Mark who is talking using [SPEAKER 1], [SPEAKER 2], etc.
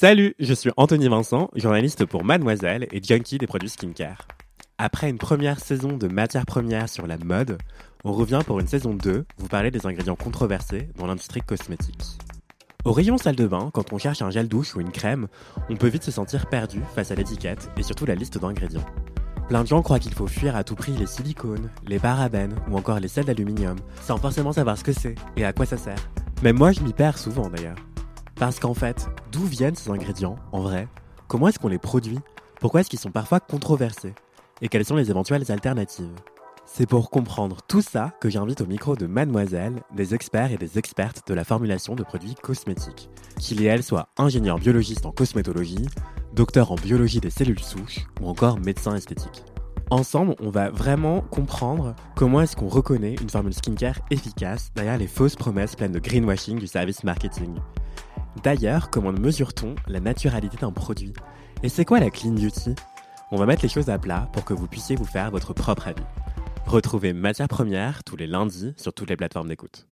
[SPEAKER 1] Salut, je suis Anthony Vincent, journaliste pour Mademoiselle et junkie des produits skincare. Après une première saison de matières premières sur la mode, on revient pour une saison 2 vous parler des ingrédients controversés dans l'industrie cosmétique. Au rayon salle de bain, quand on cherche un gel douche ou une crème, on peut vite se sentir perdu face à l'étiquette et surtout la liste d'ingrédients. Plein de gens croient qu'il faut fuir à tout prix les silicones, les parabènes ou encore les sels d'aluminium, sans forcément savoir ce que c'est et à quoi ça sert. Mais moi je m'y perds souvent d'ailleurs. Parce qu'en fait, d'où viennent ces ingrédients, en vrai? Comment est-ce qu'on les produit? Pourquoi est-ce qu'ils sont parfois controversés? Et quelles sont les éventuelles alternatives? C'est pour comprendre tout ça que j'invite au micro de Mademoiselle des experts et des expertes de la formulation de produits cosmétiques. Qu'ils et elles soient ingénieurs biologistes en cosmétologie, docteurs en biologie des cellules souches ou encore médecins esthétiques. Ensemble, on va vraiment comprendre comment est-ce qu'on reconnaît une formule skincare efficace derrière les fausses promesses pleines de greenwashing du service marketing. D'ailleurs, comment mesure-t-on la naturalité d'un produit? Et c'est quoi la clean beauty? On va mettre les choses à plat pour que vous puissiez vous faire votre propre avis. Retrouvez Matière Première tous les lundis sur toutes les plateformes d'écoute.